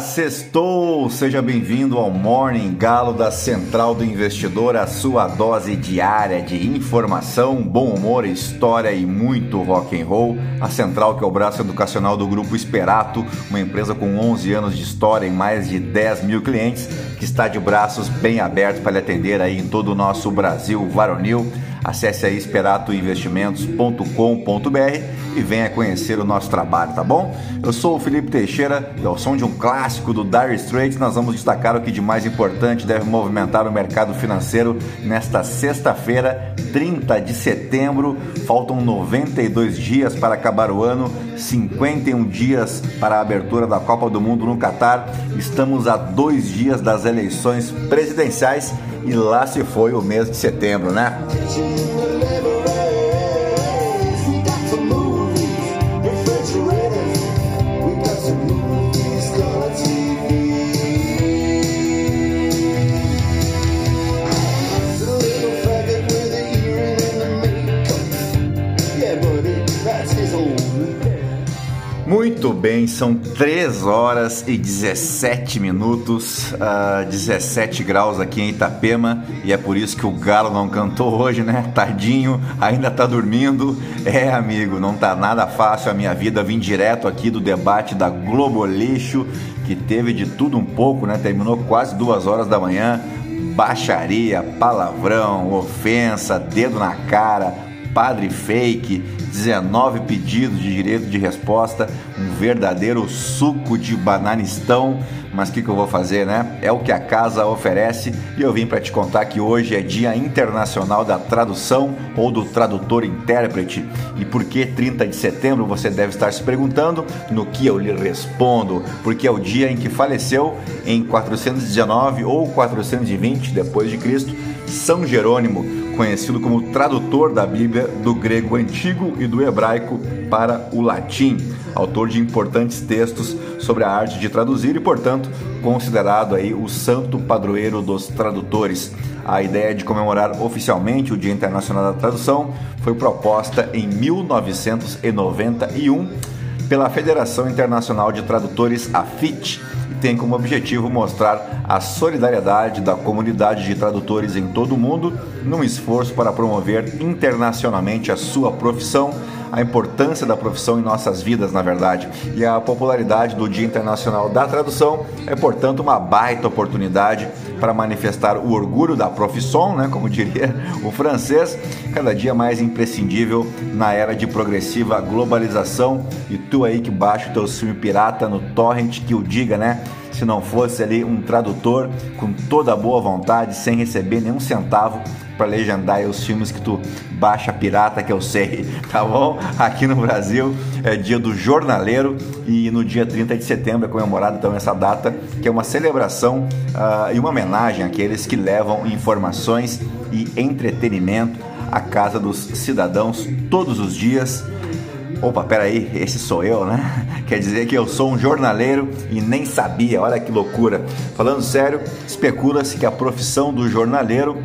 Sextou! Seja bem-vindo ao Morning Galo da Central do Investidor, a sua dose diária de informação, bom humor, história e muito rock and roll. A Central que é o braço educacional do Grupo Esperato, uma empresa com 11 anos de história e mais de 10 mil clientes, que está de braços bem abertos para lhe atender aí em todo o nosso Brasil varonil. Acesse aí esperatoinvestimentos.com.br e venha conhecer o nosso trabalho, tá bom? Eu sou o Felipe Teixeira e ao som de um clássico do Dire Straits, nós vamos destacar o que de mais importante deve movimentar o mercado financeiro nesta sexta-feira, 30 de setembro. Faltam 92 dias para acabar o ano, 51 dias para a abertura da Copa do Mundo no Catar. Estamos a dois dias das eleições presidenciais e lá se foi o mês de setembro, né? Muito bem, são 3 horas e 17 minutos, uh, 17 graus aqui em Itapema e é por isso que o Galo não cantou hoje, né? Tadinho, ainda tá dormindo. É, amigo, não tá nada fácil a minha vida. Vim direto aqui do debate da Globo Lixo, que teve de tudo um pouco, né? Terminou quase duas horas da manhã. Baixaria, palavrão, ofensa, dedo na cara, padre fake, 19 pedidos de direito de resposta, um verdadeiro suco de bananistão. Mas o que, que eu vou fazer, né? É o que a casa oferece e eu vim para te contar que hoje é Dia Internacional da Tradução ou do Tradutor Intérprete. E por que 30 de setembro você deve estar se perguntando? No que eu lhe respondo, porque é o dia em que faleceu em 419 ou 420 depois de Cristo São Jerônimo conhecido como tradutor da Bíblia do grego antigo e do hebraico para o latim, autor de importantes textos sobre a arte de traduzir e, portanto, considerado aí o santo padroeiro dos tradutores. A ideia de comemorar oficialmente o Dia Internacional da Tradução foi proposta em 1991 pela Federação Internacional de Tradutores, a FIT, tem como objetivo mostrar a solidariedade da comunidade de tradutores em todo o mundo num esforço para promover internacionalmente a sua profissão, a importância da profissão em nossas vidas, na verdade. E a popularidade do Dia Internacional da Tradução é, portanto, uma baita oportunidade para manifestar o orgulho da profissão, né, como diria o francês, cada dia mais imprescindível na era de progressiva globalização. E tu aí que baixa o teu filme pirata no torrent que o diga, né? se não fosse ali um tradutor com toda boa vontade, sem receber nenhum centavo para legendar os filmes que tu baixa pirata, que eu sei, tá bom? Aqui no Brasil é dia do jornaleiro e no dia 30 de setembro é comemorada então essa data, que é uma celebração uh, e uma homenagem àqueles que levam informações e entretenimento à casa dos cidadãos todos os dias Opa, peraí, esse sou eu, né? Quer dizer que eu sou um jornaleiro e nem sabia, olha que loucura. Falando sério, especula-se que a profissão do jornaleiro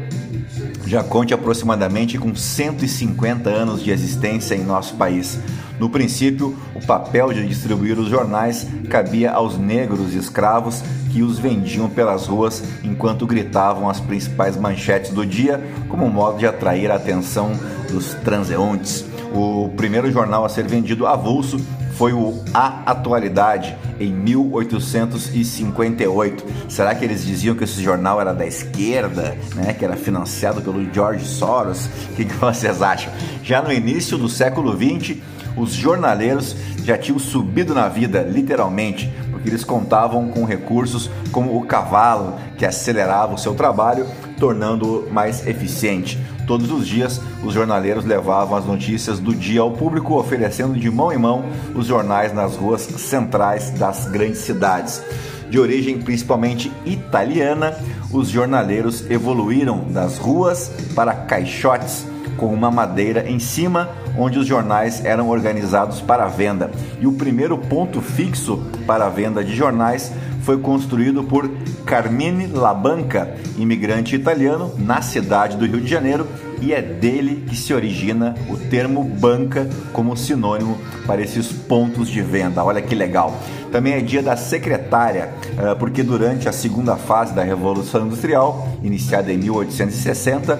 já conte aproximadamente com 150 anos de existência em nosso país. No princípio, o papel de distribuir os jornais cabia aos negros escravos que os vendiam pelas ruas enquanto gritavam as principais manchetes do dia, como modo de atrair a atenção dos transeuntes. O primeiro jornal a ser vendido avulso foi o A Atualidade, em 1858. Será que eles diziam que esse jornal era da esquerda, né, que era financiado pelo George Soros? O que, que vocês acham? Já no início do século XX, os jornaleiros já tinham subido na vida, literalmente, porque eles contavam com recursos como o cavalo, que acelerava o seu trabalho, tornando-o mais eficiente. Todos os dias, os jornaleiros levavam as notícias do dia ao público, oferecendo de mão em mão os jornais nas ruas centrais das grandes cidades. De origem principalmente italiana, os jornaleiros evoluíram das ruas para caixotes com uma madeira em cima, onde os jornais eram organizados para venda. E o primeiro ponto fixo para a venda de jornais foi construído por Carmine Labanca, imigrante italiano, na cidade do Rio de Janeiro, e é dele que se origina o termo banca como sinônimo para esses pontos de venda. Olha que legal. Também é dia da secretária, eh, porque durante a segunda fase da Revolução Industrial, iniciada em 1860,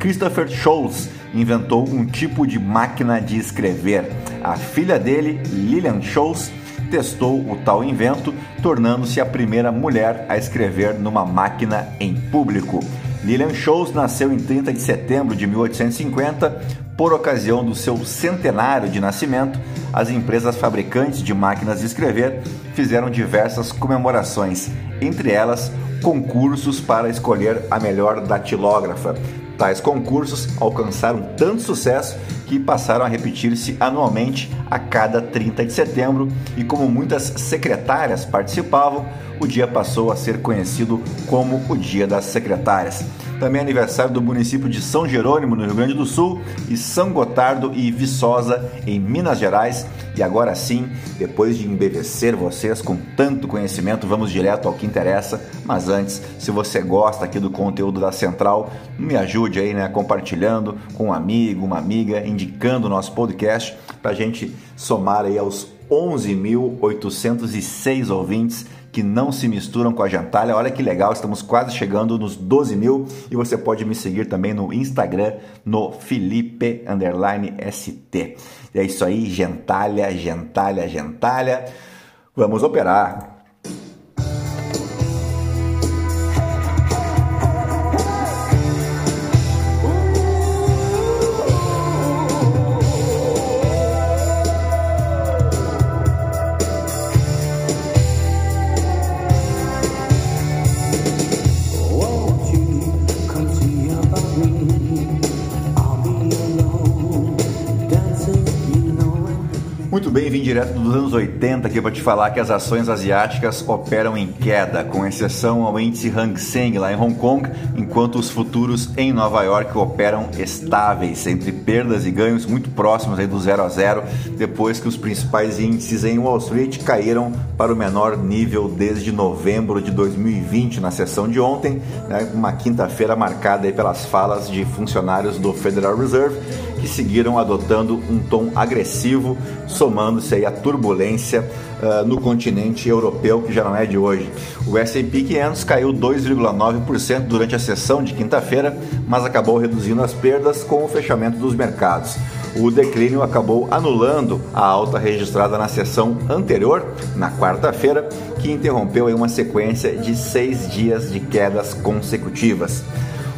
Christopher Scholz inventou um tipo de máquina de escrever. A filha dele, Lillian Scholz, testou o tal invento, tornando-se a primeira mulher a escrever numa máquina em público. Lillian Scholz nasceu em 30 de setembro de 1850. Por ocasião do seu centenário de nascimento, as empresas fabricantes de máquinas de escrever fizeram diversas comemorações, entre elas concursos para escolher a melhor datilógrafa. Tais concursos alcançaram tanto sucesso que passaram a repetir-se anualmente a cada 30 de setembro. E como muitas secretárias participavam, o dia passou a ser conhecido como o Dia das Secretárias. Também é aniversário do município de São Jerônimo, no Rio Grande do Sul, e São Gotardo e Viçosa, em Minas Gerais. E agora sim, depois de embevecer vocês com tanto conhecimento, vamos direto ao que interessa. Mas antes, se você gosta aqui do conteúdo da Central, me ajude aí, né, compartilhando com um amigo, uma amiga, indicando o nosso podcast para a gente somar aí aos 11.806 ouvintes que não se misturam com a gentalha. Olha que legal, estamos quase chegando nos 12 mil e você pode me seguir também no Instagram, no Felipe ST. É isso aí, gentalha, gentalha, gentalha. Vamos operar. Direto dos anos 80 aqui para te falar que as ações asiáticas operam em queda, com exceção ao índice Hang Seng lá em Hong Kong, enquanto os futuros em Nova York operam estáveis, entre perdas e ganhos muito próximos aí do zero a zero, depois que os principais índices em Wall Street caíram para o menor nível desde novembro de 2020, na sessão de ontem, né, uma quinta-feira marcada aí pelas falas de funcionários do Federal Reserve que seguiram adotando um tom agressivo, somando-se aí a turbulência uh, no continente europeu, que já não é de hoje. O S&P 500 caiu 2,9% durante a sessão de quinta-feira, mas acabou reduzindo as perdas com o fechamento dos mercados. O declínio acabou anulando a alta registrada na sessão anterior, na quarta-feira, que interrompeu uma sequência de seis dias de quedas consecutivas.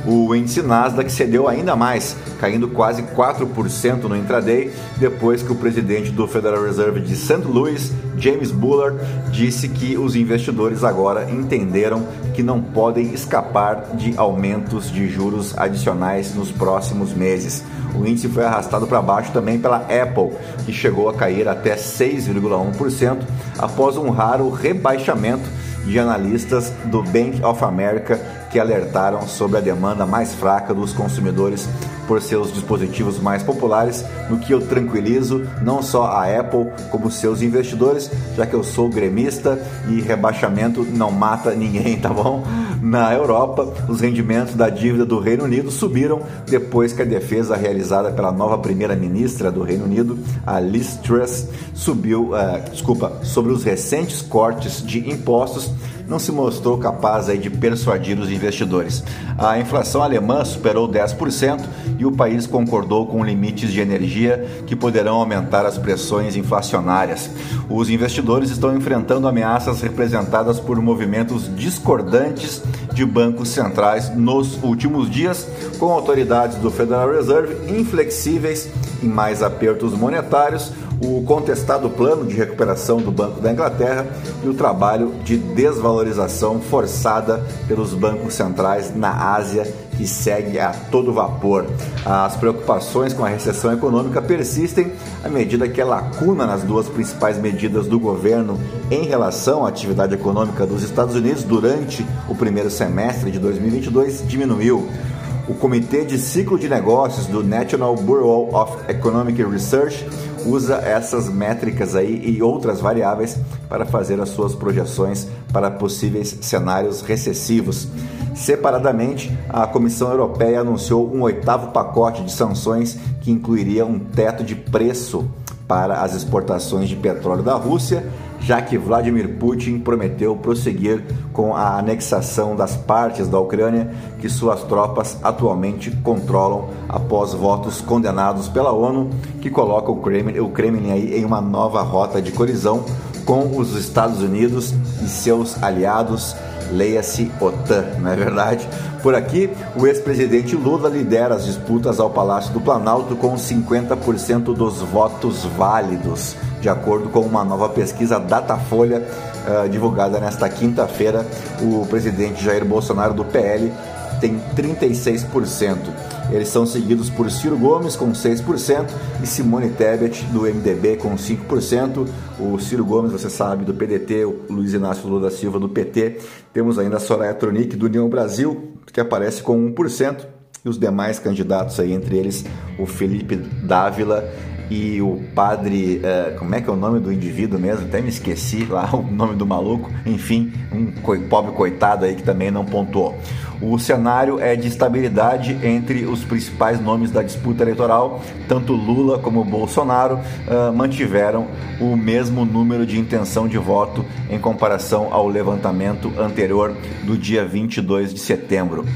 O índice Nasdaq cedeu ainda mais, caindo quase 4% no intraday, depois que o presidente do Federal Reserve de St. Louis, James Bullard, disse que os investidores agora entenderam que não podem escapar de aumentos de juros adicionais nos próximos meses. O índice foi arrastado para baixo também pela Apple, que chegou a cair até 6,1% após um raro rebaixamento de analistas do Bank of America que alertaram sobre a demanda mais fraca dos consumidores por seus dispositivos mais populares, no que eu tranquilizo não só a Apple como seus investidores, já que eu sou gremista e rebaixamento não mata ninguém, tá bom? Na Europa, os rendimentos da dívida do Reino Unido subiram depois que a defesa realizada pela nova primeira-ministra do Reino Unido, a Liz Truss, subiu, uh, desculpa, sobre os recentes cortes de impostos não se mostrou capaz aí de persuadir os investidores. A inflação alemã superou 10% e o país concordou com limites de energia que poderão aumentar as pressões inflacionárias. Os investidores estão enfrentando ameaças representadas por movimentos discordantes de bancos centrais nos últimos dias, com autoridades do Federal Reserve inflexíveis em mais apertos monetários, o contestado plano de recuperação do Banco da Inglaterra e o trabalho de desvalorização forçada pelos bancos centrais na Ásia que segue a todo vapor. As preocupações com a recessão econômica persistem à medida que a lacuna nas duas principais medidas do governo em relação à atividade econômica dos Estados Unidos durante o primeiro semestre de 2022 diminuiu. O Comitê de Ciclo de Negócios do National Bureau of Economic Research usa essas métricas aí e outras variáveis para fazer as suas projeções para possíveis cenários recessivos. Separadamente, a Comissão Europeia anunciou um oitavo pacote de sanções que incluiria um teto de preço para as exportações de petróleo da Rússia, já que Vladimir Putin prometeu prosseguir com a anexação das partes da Ucrânia que suas tropas atualmente controlam após votos condenados pela ONU, que coloca o Kremlin, o Kremlin aí em uma nova rota de colisão com os Estados Unidos e seus aliados leia-se OTAN, não é verdade? Por aqui, o ex-presidente Lula lidera as disputas ao Palácio do Planalto com 50% dos votos válidos, de acordo com uma nova pesquisa Datafolha uh, divulgada nesta quinta-feira. O presidente Jair Bolsonaro do PL tem 36%. Eles são seguidos por Ciro Gomes com 6% e Simone Tebet do MDB com 5%. O Ciro Gomes, você sabe, do PDT, o Luiz Inácio Lula da Silva do PT. Temos ainda a Soraya Tronic do União Brasil, que aparece com 1%. E os demais candidatos aí, entre eles o Felipe Dávila e o padre, uh, como é que é o nome do indivíduo mesmo? Até me esqueci lá o nome do maluco. Enfim, um pobre coitado aí que também não pontuou. O cenário é de estabilidade entre os principais nomes da disputa eleitoral. Tanto Lula como Bolsonaro uh, mantiveram o mesmo número de intenção de voto em comparação ao levantamento anterior do dia 22 de setembro.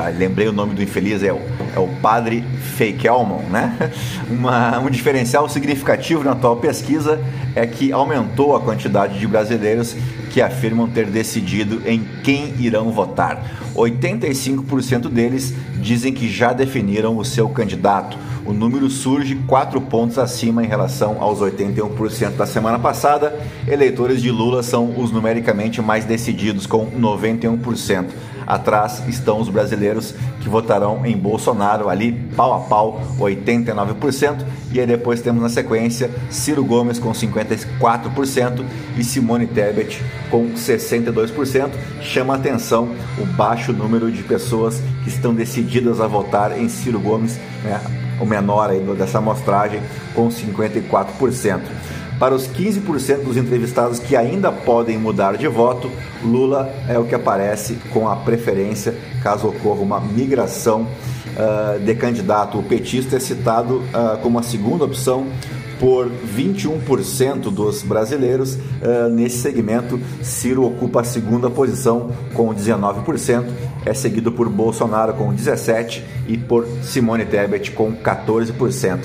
Ah, lembrei o nome do infeliz, é o, é o padre Feikelman, né? Uma, um diferencial significativo na atual pesquisa é que aumentou a quantidade de brasileiros que afirmam ter decidido em quem irão votar. 85% deles dizem que já definiram o seu candidato. O número surge quatro pontos acima em relação aos 81% da semana passada. Eleitores de Lula são os numericamente mais decididos, com 91%. Atrás estão os brasileiros que votarão em Bolsonaro, ali pau a pau, 89%. E aí depois temos na sequência Ciro Gomes com 54% e Simone Tebet com 62%. Chama atenção o baixo número de pessoas que estão decididas a votar em Ciro Gomes, né? o menor aí dessa amostragem, com 54%. Para os 15% dos entrevistados que ainda podem mudar de voto, Lula é o que aparece com a preferência caso ocorra uma migração uh, de candidato. O petista é citado uh, como a segunda opção por 21% dos brasileiros. Uh, nesse segmento, Ciro ocupa a segunda posição com 19%, é seguido por Bolsonaro com 17% e por Simone Tebet com 14%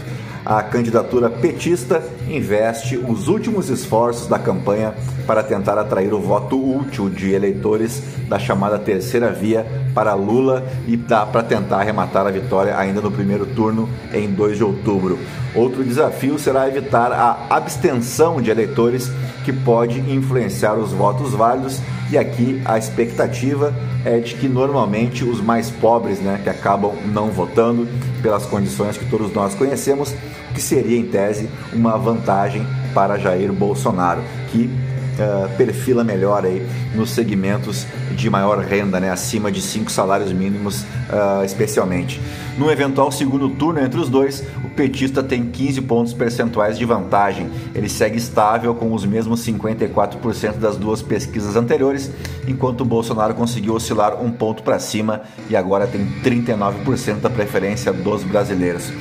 a candidatura petista investe os últimos esforços da campanha para tentar atrair o voto útil de eleitores da chamada terceira via para Lula e para tentar arrematar a vitória ainda no primeiro turno em 2 de outubro. Outro desafio será evitar a abstenção de eleitores que pode influenciar os votos válidos e aqui a expectativa é de que normalmente os mais pobres, né, que acabam não votando pelas condições que todos nós conhecemos, que seria em tese uma vantagem para Jair Bolsonaro, que uh, perfila melhor aí nos segmentos de maior renda, né, acima de cinco salários mínimos, uh, especialmente. No eventual segundo turno entre os dois, o petista tem 15 pontos percentuais de vantagem. Ele segue estável com os mesmos 54% das duas pesquisas anteriores, enquanto o Bolsonaro conseguiu oscilar um ponto para cima e agora tem 39% da preferência dos brasileiros.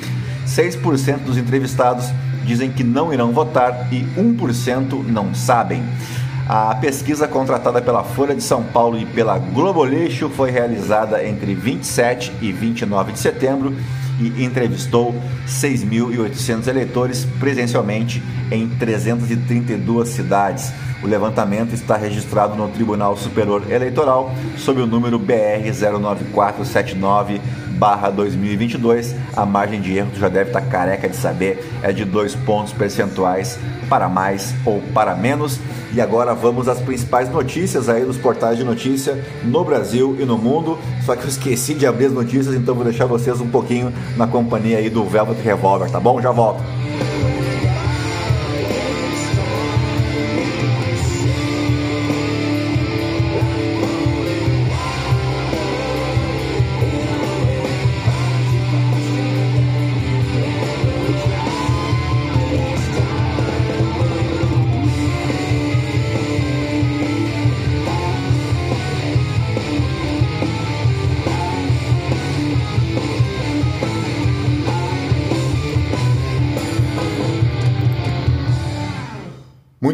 6% dos entrevistados dizem que não irão votar e 1% não sabem. A pesquisa contratada pela Folha de São Paulo e pela Globo Lixo foi realizada entre 27 e 29 de setembro e entrevistou 6.800 eleitores presencialmente em 332 cidades. O levantamento está registrado no Tribunal Superior Eleitoral sob o número BR 09479 2022. A margem de erro, tu já deve estar careca de saber, é de dois pontos percentuais para mais ou para menos. E agora vamos às principais notícias aí dos portais de notícia no Brasil e no mundo. Só que eu esqueci de abrir as notícias, então vou deixar vocês um pouquinho na companhia aí do Velvet Revolver, tá bom? Já volto.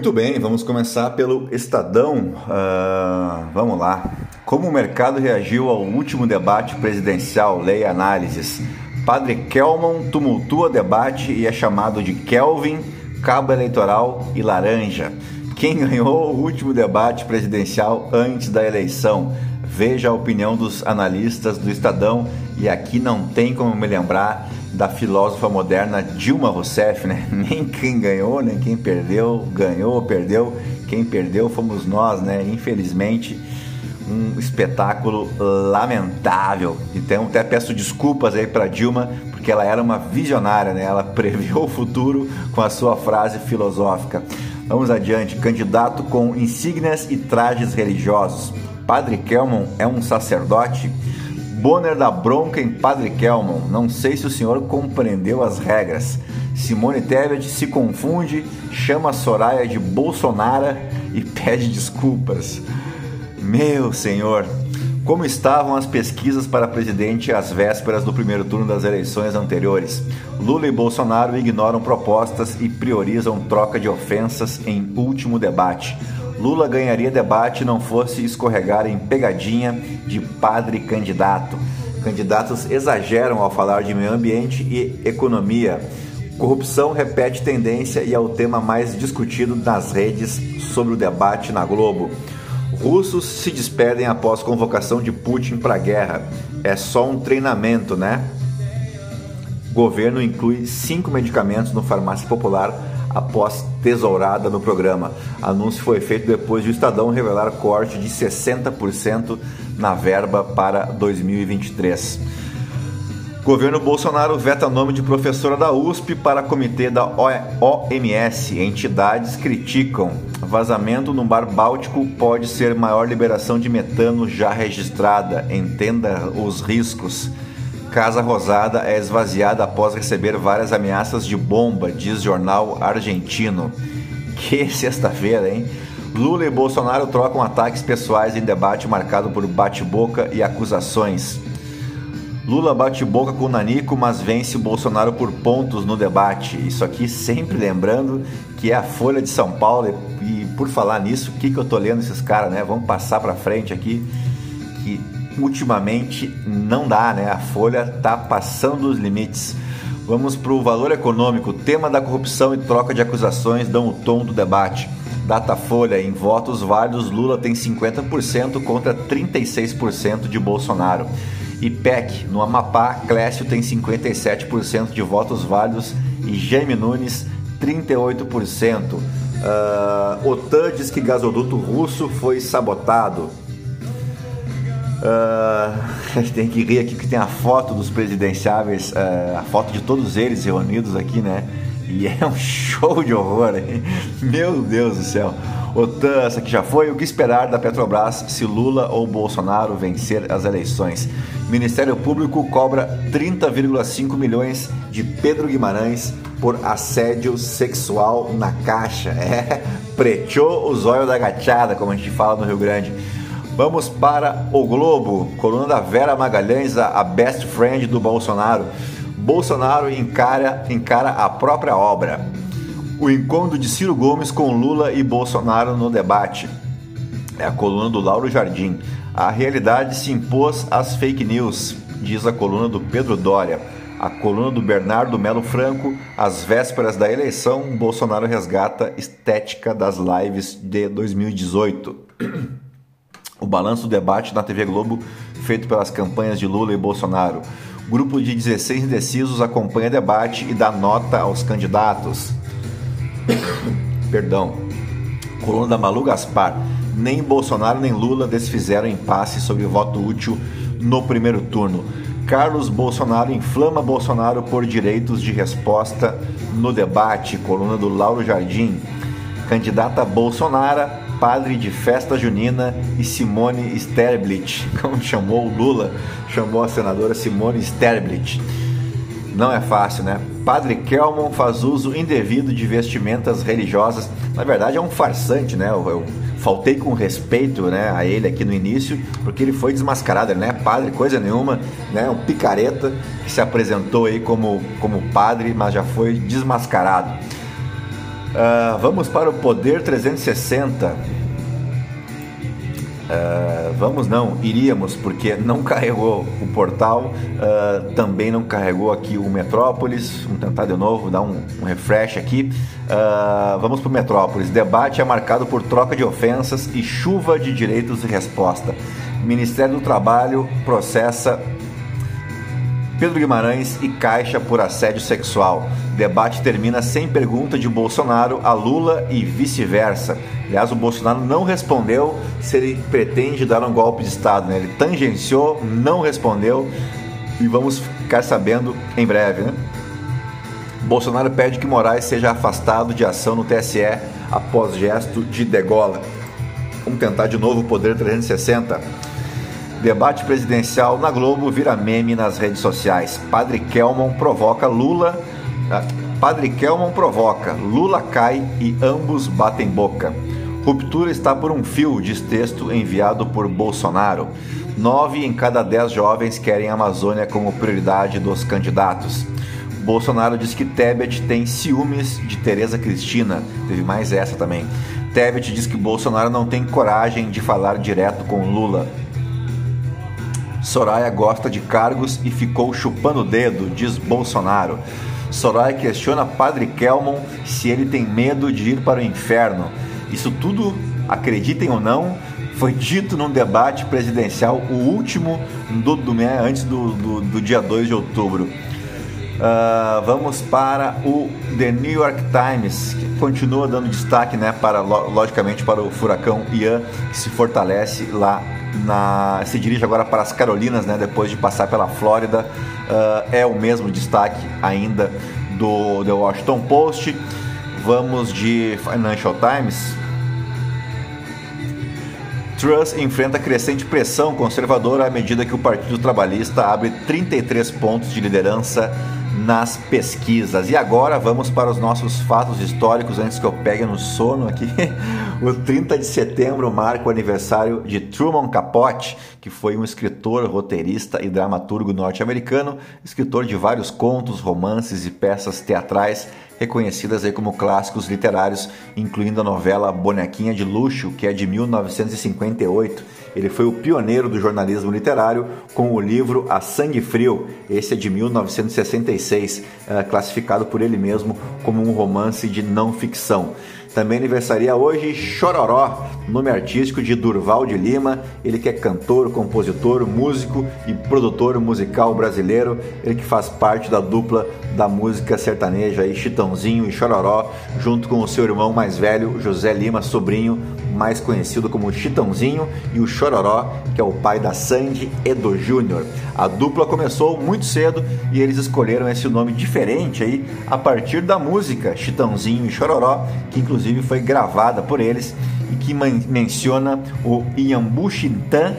Muito bem, vamos começar pelo Estadão. Uh, vamos lá. Como o mercado reagiu ao último debate presidencial? Leia análises. Padre Kelman tumultua debate e é chamado de Kelvin, cabo eleitoral e laranja. Quem ganhou o último debate presidencial antes da eleição? Veja a opinião dos analistas do Estadão e aqui não tem como me lembrar da filósofa moderna Dilma Rousseff, né? Nem quem ganhou, nem quem perdeu, ganhou ou perdeu. Quem perdeu fomos nós, né? Infelizmente, um espetáculo lamentável. Então, até peço desculpas aí para Dilma, porque ela era uma visionária, né? Ela previu o futuro com a sua frase filosófica. Vamos adiante. Candidato com insígnias e trajes religiosos. Padre Kelman é um sacerdote? Bonner da bronca em Padre Kelman. Não sei se o senhor compreendeu as regras. Simone Tebet se confunde, chama Soraya de Bolsonaro e pede desculpas. Meu senhor, como estavam as pesquisas para presidente às vésperas do primeiro turno das eleições anteriores? Lula e Bolsonaro ignoram propostas e priorizam troca de ofensas em último debate. Lula ganharia debate não fosse escorregar em pegadinha de padre candidato. Candidatos exageram ao falar de meio ambiente e economia. Corrupção repete tendência e é o tema mais discutido nas redes sobre o debate na Globo. Russos se despedem após convocação de Putin para a guerra. É só um treinamento, né? Governo inclui cinco medicamentos no farmácia popular após tesourada no programa. Anúncio foi feito depois de o Estadão revelar corte de 60% na verba para 2023. Governo Bolsonaro veta nome de professora da USP para comitê da OMS. Entidades criticam. Vazamento no bar Báltico pode ser maior liberação de metano já registrada. Entenda os riscos. Casa Rosada é esvaziada após receber várias ameaças de bomba, diz jornal argentino. Que sexta-feira, hein? Lula e Bolsonaro trocam ataques pessoais em debate marcado por bate-boca e acusações. Lula bate boca com Nanico, mas vence Bolsonaro por pontos no debate. Isso aqui sempre lembrando que é a Folha de São Paulo. E, por falar nisso, o que, que eu tô lendo esses caras, né? Vamos passar para frente aqui. Que ultimamente não dá, né? A Folha tá passando os limites. Vamos para o valor econômico. Tema da corrupção e troca de acusações dão o tom do debate. Datafolha, em votos válidos, Lula tem 50% contra 36% de Bolsonaro. IPEC, no Amapá, Clécio tem 57% de votos válidos e Jaime Nunes 38%. Uh, OTAN diz que gasoduto russo foi sabotado. Uh, a gente tem que rir aqui que tem a foto dos presidenciáveis, uh, a foto de todos eles reunidos aqui, né? E é um show de horror, hein? Meu Deus do céu. OTAN, essa aqui já foi. O que esperar da Petrobras se Lula ou Bolsonaro vencer as eleições? Ministério Público cobra 30,5 milhões de Pedro Guimarães por assédio sexual na caixa. É, preteou o zóio da gachada, como a gente fala no Rio Grande. Vamos para o Globo, coluna da Vera Magalhães, a best friend do Bolsonaro. Bolsonaro encara, encara a própria obra. O encontro de Ciro Gomes com Lula e Bolsonaro no debate. É a coluna do Lauro Jardim. A realidade se impôs às fake news, diz a coluna do Pedro Dória. A coluna do Bernardo Melo Franco, às vésperas da eleição, Bolsonaro resgata estética das lives de 2018. O balanço do debate na TV Globo, feito pelas campanhas de Lula e Bolsonaro. Grupo de 16 indecisos acompanha debate e dá nota aos candidatos. Perdão. Coluna da Malu Gaspar nem Bolsonaro nem Lula desfizeram impasse sobre voto útil no primeiro turno. Carlos Bolsonaro inflama Bolsonaro por direitos de resposta no debate. Coluna do Lauro Jardim. Candidata Bolsonaro, padre de festa junina e Simone Sterblit, como chamou o Lula, chamou a senadora Simone Sterblit. Não é fácil, né? Padre Kelman faz uso indevido de vestimentas religiosas. Na verdade, é um farsante, né? Eu, eu faltei com respeito né, a ele aqui no início, porque ele foi desmascarado, ele não é padre, coisa nenhuma, né? Um picareta que se apresentou aí como, como padre, mas já foi desmascarado. Uh, vamos para o Poder 360. Uh, vamos não, iríamos, porque não carregou o portal, uh, também não carregou aqui o Metrópolis. Vamos tentar de novo, dar um, um refresh aqui. Uh, vamos para o Metrópolis. Debate é marcado por troca de ofensas e chuva de direitos de resposta. Ministério do Trabalho processa Pedro Guimarães e Caixa por assédio sexual. Debate termina sem pergunta de Bolsonaro a Lula e vice-versa. Aliás, o Bolsonaro não respondeu se ele pretende dar um golpe de Estado. Né? Ele tangenciou, não respondeu e vamos ficar sabendo em breve. Né? Bolsonaro pede que Moraes seja afastado de ação no TSE após gesto de degola. Vamos tentar de novo o Poder 360. Debate presidencial na Globo vira meme nas redes sociais. Padre Kelmon provoca Lula. Ah, Padre Kelmon provoca, Lula cai e ambos batem boca. Ruptura está por um fio, diz texto enviado por Bolsonaro. Nove em cada dez jovens querem a Amazônia como prioridade dos candidatos. Bolsonaro diz que Tebet tem ciúmes de Tereza Cristina. Teve mais essa também. Tebet diz que Bolsonaro não tem coragem de falar direto com Lula. Soraya gosta de cargos e ficou chupando o dedo, diz Bolsonaro. Soraya questiona Padre Kelmon se ele tem medo de ir para o inferno. Isso tudo, acreditem ou não, foi dito num debate presidencial, o último do, do antes do, do, do, dia 2 de outubro. Uh, vamos para o The New York Times, que continua dando destaque, né, para, logicamente, para o furacão Ian, que se fortalece lá na, se dirige agora para as Carolinas, né, depois de passar pela Flórida. Uh, é o mesmo destaque ainda do The Washington Post. Vamos de Financial Times. Truss enfrenta crescente pressão conservadora à medida que o Partido Trabalhista abre 33 pontos de liderança nas pesquisas. E agora vamos para os nossos fatos históricos antes que eu pegue no sono aqui. o 30 de setembro marca o aniversário de Truman Capote, que foi um escritor, roteirista e dramaturgo norte-americano, escritor de vários contos, romances e peças teatrais reconhecidas aí como clássicos literários, incluindo a novela Bonequinha de Luxo, que é de 1958. Ele foi o pioneiro do jornalismo literário com o livro A Sangue Frio, esse é de 1966, eh, classificado por ele mesmo como um romance de não ficção. Também aniversaria hoje Chororó, nome artístico de Durval de Lima. Ele que é cantor, compositor, músico e produtor musical brasileiro. Ele que faz parte da dupla da música sertaneja aí, Chitãozinho e Chororó, junto com o seu irmão mais velho, José Lima, sobrinho, mais conhecido como Chitãozinho, e o Chororó, que é o pai da Sandy e do Júnior. A dupla começou muito cedo e eles escolheram esse nome diferente aí a partir da música Chitãozinho e Chororó, que inclusive foi gravada por eles e que menciona o Iambu Xintã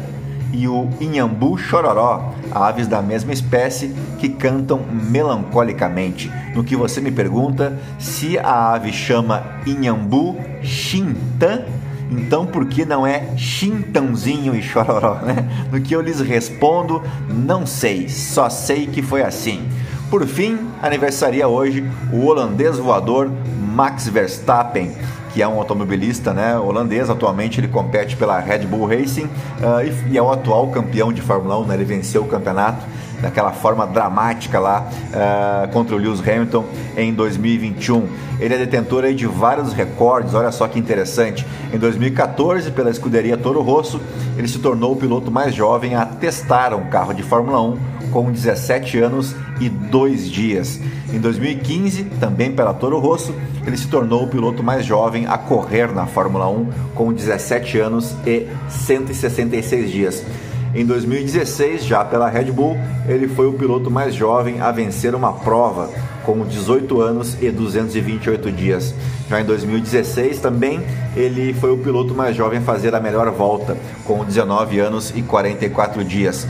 e o Inhambu Chororó, aves da mesma espécie que cantam melancolicamente. No que você me pergunta se a ave chama Inhambu Xintã, então por que não é Chintãozinho e Chororó, né? No que eu lhes respondo, não sei, só sei que foi assim. Por fim, aniversaria hoje o holandês voador Max Verstappen, que é um automobilista né, holandês. Atualmente ele compete pela Red Bull Racing uh, e, e, é o atual campeão de Fórmula 1. Né? Ele venceu o campeonato daquela forma dramática lá uh, contra o Lewis Hamilton em 2021. Ele é detentor aí de vários recordes, olha só que interessante. Em 2014, pela escuderia Toro Rosso, ele se tornou o piloto mais jovem a testar um carro de Fórmula 1 com 17 anos e 2 dias. Em 2015, também pela Toro Rosso, ele se tornou o piloto mais jovem a correr na Fórmula 1 com 17 anos e 166 dias. Em 2016, já pela Red Bull, ele foi o piloto mais jovem a vencer uma prova, com 18 anos e 228 dias. Já em 2016 também, ele foi o piloto mais jovem a fazer a melhor volta, com 19 anos e 44 dias.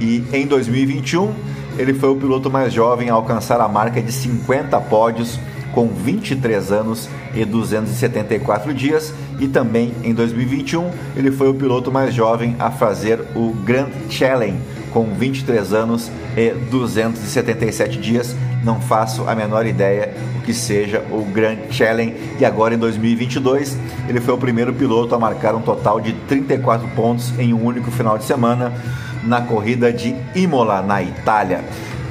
E em 2021, ele foi o piloto mais jovem a alcançar a marca de 50 pódios com 23 anos e 274 dias, e também em 2021 ele foi o piloto mais jovem a fazer o Grand Challenge com 23 anos e 277 dias não faço a menor ideia o que seja o Grand Challenge. E agora em 2022, ele foi o primeiro piloto a marcar um total de 34 pontos em um único final de semana na corrida de Imola, na Itália.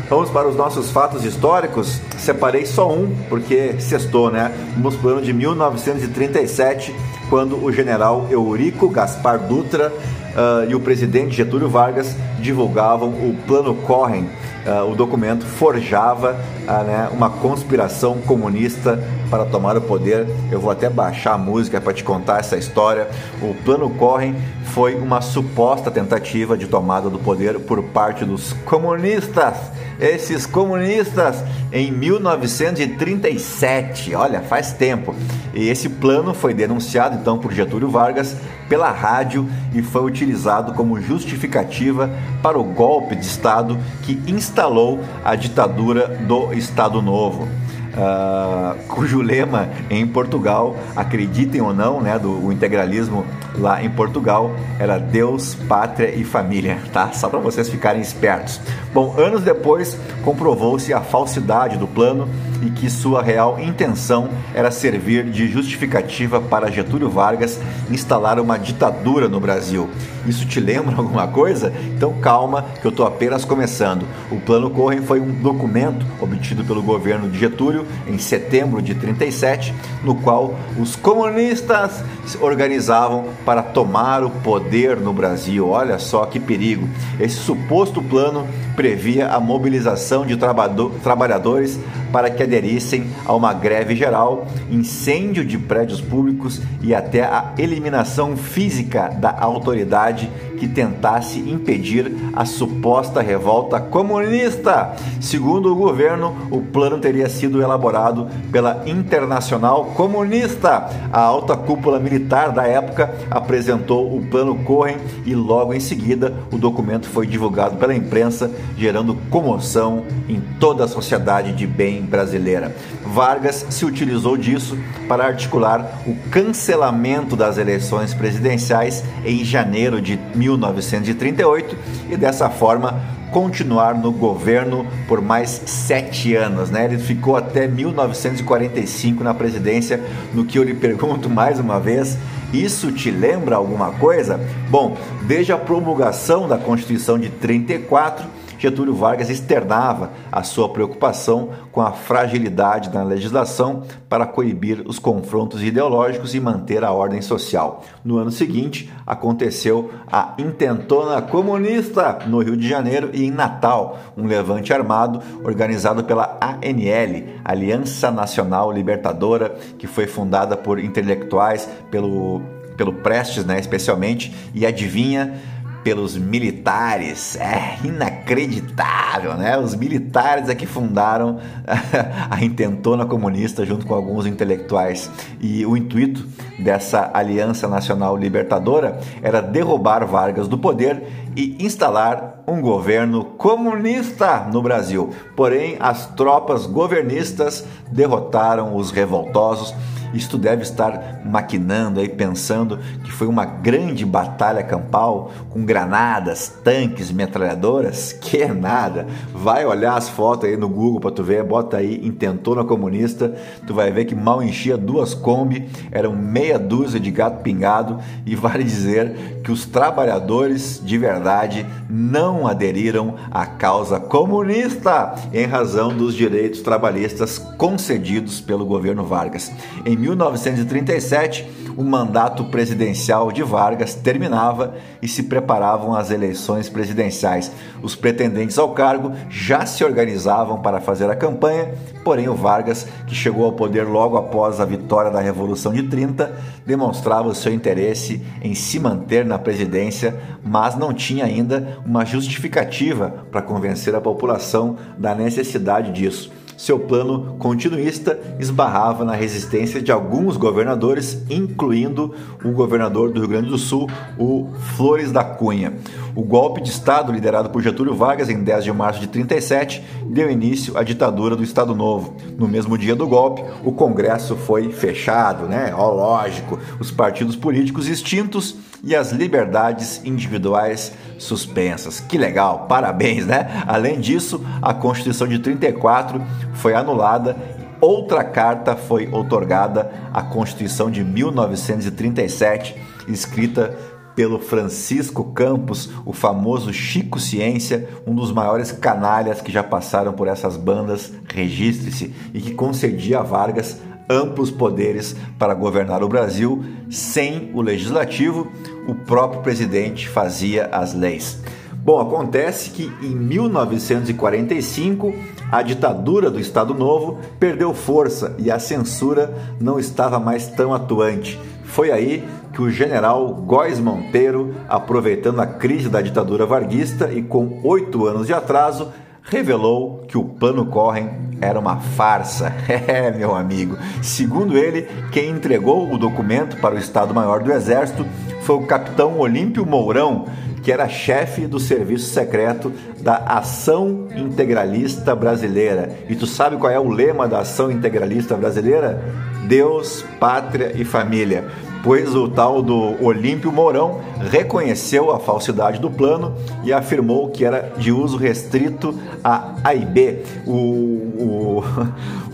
Vamos para os nossos fatos históricos. Separei só um, porque sextou, né? Vamos para o ano de 1937, quando o general Eurico Gaspar Dutra uh, e o presidente Getúlio Vargas divulgavam o Plano Corren. Uh, o documento forjava uh, né, uma conspiração comunista para tomar o poder. Eu vou até baixar a música para te contar essa história. O Plano Corren foi uma suposta tentativa de tomada do poder por parte dos comunistas esses comunistas em 1937. Olha, faz tempo. E esse plano foi denunciado então por Getúlio Vargas pela rádio e foi utilizado como justificativa para o golpe de Estado que instalou a ditadura do Estado Novo uh, cujo lema em Portugal, acreditem ou não, né, do integralismo lá em Portugal, era Deus, Pátria e Família, tá? Só para vocês ficarem espertos. Bom, anos depois comprovou-se a falsidade do plano e que sua real intenção era servir de justificativa para Getúlio Vargas instalar uma ditadura no Brasil. Isso te lembra alguma coisa? Então calma, que eu estou apenas começando. O Plano Corren foi um documento obtido pelo governo de Getúlio em setembro de 37, no qual os comunistas organizavam para tomar o poder no Brasil. Olha só que perigo. Esse suposto plano previa a mobilização de trabalhadores para que aderissem a uma greve geral, incêndio de prédios públicos e até a eliminação física da autoridade que tentasse impedir a suposta revolta comunista. Segundo o governo, o plano teria sido elaborado pela Internacional Comunista. A alta cúpula militar da época apresentou o plano Corren e logo em seguida o documento foi divulgado pela imprensa, gerando comoção em toda a sociedade de bem brasileira. Vargas se utilizou disso para articular o cancelamento das eleições presidenciais em janeiro de 1938 e dessa forma continuar no governo por mais sete anos. Né? Ele ficou até 1945 na presidência, no que eu lhe pergunto mais uma vez. Isso te lembra alguma coisa? Bom, desde a promulgação da Constituição de 34, Getúlio Vargas externava a sua preocupação com a fragilidade da legislação para coibir os confrontos ideológicos e manter a ordem social. No ano seguinte, aconteceu a intentona comunista no Rio de Janeiro e em Natal, um levante armado organizado pela ANL, Aliança Nacional Libertadora, que foi fundada por intelectuais, pelo, pelo Prestes, né, especialmente, e adivinha pelos militares. É inacreditável, né? Os militares é que fundaram a intentona comunista junto com alguns intelectuais. E o intuito dessa Aliança Nacional Libertadora era derrubar Vargas do poder e instalar um governo comunista no Brasil. Porém, as tropas governistas derrotaram os revoltosos isto deve estar maquinando aí, pensando que foi uma grande batalha campal com granadas, tanques, metralhadoras? Que é nada. Vai olhar as fotos aí no Google para tu ver, bota aí intentona comunista, tu vai ver que mal enchia duas Kombi, eram meia dúzia de gato pingado e vale dizer que os trabalhadores de verdade não aderiram à causa comunista em razão dos direitos trabalhistas concedidos pelo governo Vargas. Em 1937, o mandato presidencial de Vargas terminava e se preparavam as eleições presidenciais. Os pretendentes ao cargo já se organizavam para fazer a campanha, porém o Vargas, que chegou ao poder logo após a vitória da Revolução de 30, demonstrava o seu interesse em se manter na presidência, mas não tinha ainda uma justificativa para convencer a população da necessidade disso seu plano continuista esbarrava na resistência de alguns governadores, incluindo o governador do Rio Grande do Sul, o Flores da Cunha. O golpe de Estado, liderado por Getúlio Vargas em 10 de março de 37, deu início à ditadura do Estado Novo. No mesmo dia do golpe, o Congresso foi fechado, né? Ó, lógico, os partidos políticos extintos e as liberdades individuais suspensas. Que legal, parabéns, né? Além disso, a Constituição de 34 foi anulada Outra carta foi otorgada à Constituição de 1937, escrita pelo Francisco Campos, o famoso Chico Ciência, um dos maiores canalhas que já passaram por essas bandas, registre-se, e que concedia a Vargas amplos poderes para governar o Brasil sem o legislativo, o próprio presidente fazia as leis. Bom, acontece que em 1945 a ditadura do Estado Novo perdeu força e a censura não estava mais tão atuante. Foi aí que o general Góes Monteiro, aproveitando a crise da ditadura varguista e com oito anos de atraso, revelou que o plano Corren era uma farsa. É, meu amigo. Segundo ele, quem entregou o documento para o Estado-Maior do Exército foi o capitão Olímpio Mourão, que era chefe do serviço secreto da Ação Integralista Brasileira. E tu sabe qual é o lema da Ação Integralista Brasileira? Deus, pátria e família pois o tal do Olímpio Mourão reconheceu a falsidade do plano e afirmou que era de uso restrito a A e B. O, o,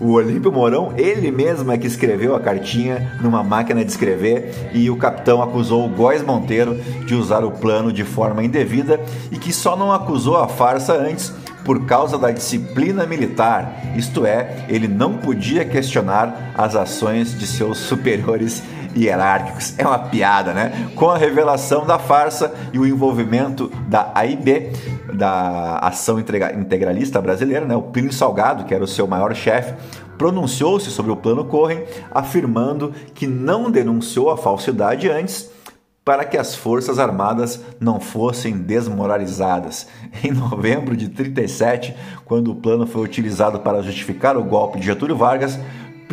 o Olímpio Mourão, ele mesmo é que escreveu a cartinha numa máquina de escrever e o capitão acusou o Góes Monteiro de usar o plano de forma indevida e que só não acusou a farsa antes por causa da disciplina militar, isto é, ele não podia questionar as ações de seus superiores hierárquicos. É uma piada, né? Com a revelação da farsa e o envolvimento da AIB, da Ação Integralista Brasileira, né? O Plínio Salgado, que era o seu maior chefe, pronunciou-se sobre o plano Corren, afirmando que não denunciou a falsidade antes para que as Forças Armadas não fossem desmoralizadas. Em novembro de 37, quando o plano foi utilizado para justificar o golpe de Getúlio Vargas,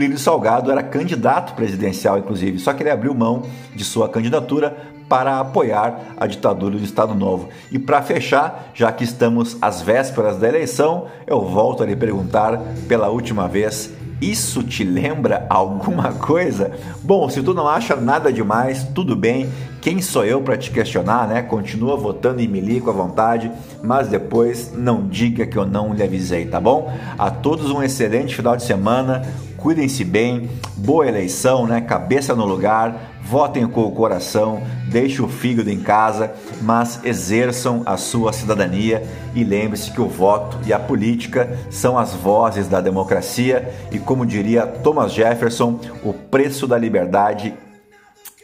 Plínio Salgado era candidato presidencial, inclusive, só que ele abriu mão de sua candidatura para apoiar a ditadura do Estado Novo. E para fechar, já que estamos às vésperas da eleição, eu volto a lhe perguntar pela última vez isso te lembra alguma coisa? Bom, se tu não acha nada demais, tudo bem. Quem sou eu para te questionar, né? Continua votando em Milico à vontade, mas depois não diga que eu não lhe avisei, tá bom? A todos um excelente final de semana. Cuidem-se bem, boa eleição, né? Cabeça no lugar votem com o coração, deixem o fígado em casa, mas exerçam a sua cidadania e lembre-se que o voto e a política são as vozes da democracia e, como diria Thomas Jefferson, o preço da liberdade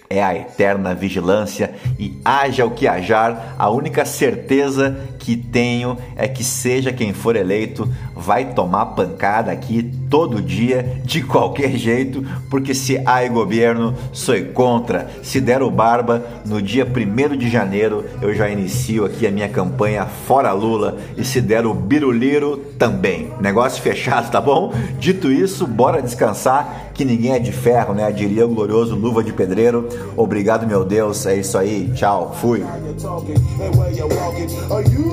é a eterna vigilância e haja o que hajar, a única certeza que tenho é que seja quem for eleito vai tomar pancada aqui todo dia, de qualquer jeito, porque se há governo, sou contra. Se der o barba, no dia 1 de janeiro eu já inicio aqui a minha campanha Fora Lula e se der o biruliro também. Negócio fechado, tá bom? Dito isso, bora descansar, que ninguém é de ferro, né? Diria o glorioso Luva de Pedreiro. Obrigado, meu Deus. É isso aí. Tchau. Fui.